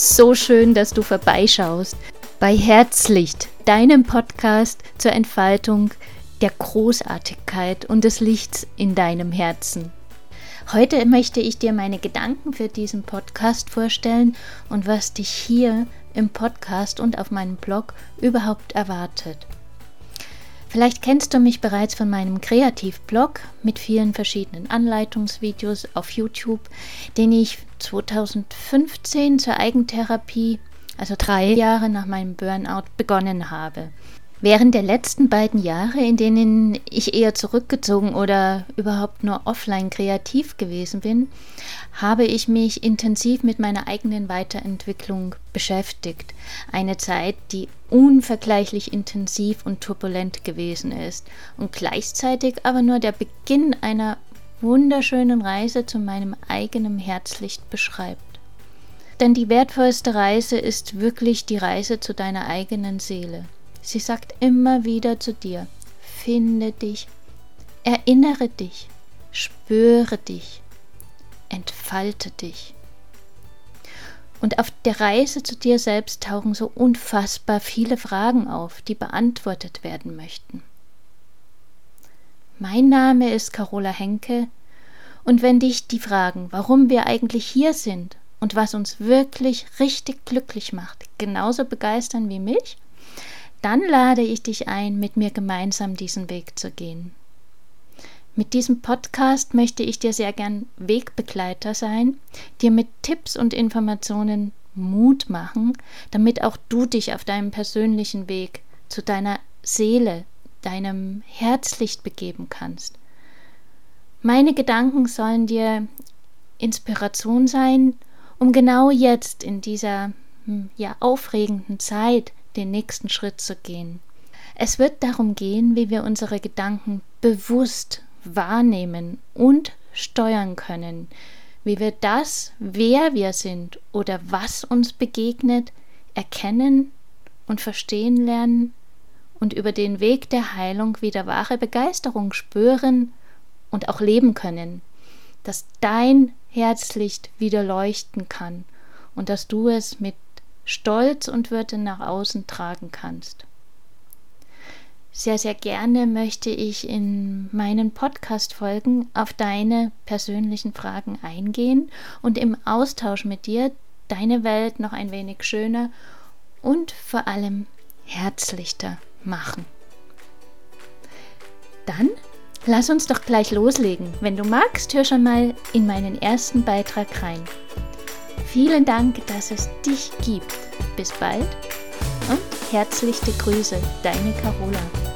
so schön, dass du vorbeischaust bei Herzlicht, deinem Podcast zur Entfaltung der Großartigkeit und des Lichts in deinem Herzen. Heute möchte ich dir meine Gedanken für diesen Podcast vorstellen und was dich hier im Podcast und auf meinem Blog überhaupt erwartet. Vielleicht kennst du mich bereits von meinem Kreativblog mit vielen verschiedenen Anleitungsvideos auf YouTube, den ich 2015 zur Eigentherapie, also drei Jahre nach meinem Burnout, begonnen habe. Während der letzten beiden Jahre, in denen ich eher zurückgezogen oder überhaupt nur offline kreativ gewesen bin, habe ich mich intensiv mit meiner eigenen Weiterentwicklung beschäftigt. Eine Zeit, die unvergleichlich intensiv und turbulent gewesen ist und gleichzeitig aber nur der Beginn einer wunderschönen Reise zu meinem eigenen Herzlicht beschreibt. Denn die wertvollste Reise ist wirklich die Reise zu deiner eigenen Seele. Sie sagt immer wieder zu dir, finde dich, erinnere dich, spüre dich, entfalte dich. Und auf der Reise zu dir selbst tauchen so unfassbar viele Fragen auf, die beantwortet werden möchten. Mein Name ist Carola Henke, und wenn dich die Fragen, warum wir eigentlich hier sind und was uns wirklich richtig glücklich macht, genauso begeistern wie mich, dann lade ich dich ein, mit mir gemeinsam diesen Weg zu gehen. Mit diesem Podcast möchte ich dir sehr gern Wegbegleiter sein, dir mit Tipps und Informationen Mut machen, damit auch du dich auf deinem persönlichen Weg zu deiner Seele, deinem Herzlicht begeben kannst. Meine Gedanken sollen dir Inspiration sein, um genau jetzt in dieser hm, ja aufregenden Zeit den nächsten Schritt zu gehen. Es wird darum gehen, wie wir unsere Gedanken bewusst wahrnehmen und steuern können, wie wir das, wer wir sind oder was uns begegnet, erkennen und verstehen lernen und über den Weg der Heilung wieder wahre Begeisterung spüren und auch leben können, dass dein Herzlicht wieder leuchten kann und dass du es mit Stolz und Würde nach außen tragen kannst. Sehr, sehr gerne möchte ich in meinen Podcast-Folgen auf deine persönlichen Fragen eingehen und im Austausch mit dir deine Welt noch ein wenig schöner und vor allem herzlichter machen. Dann lass uns doch gleich loslegen. Wenn du magst, hör schon mal in meinen ersten Beitrag rein. Vielen Dank, dass es dich gibt. Bis bald und herzliche Grüße, deine Carola.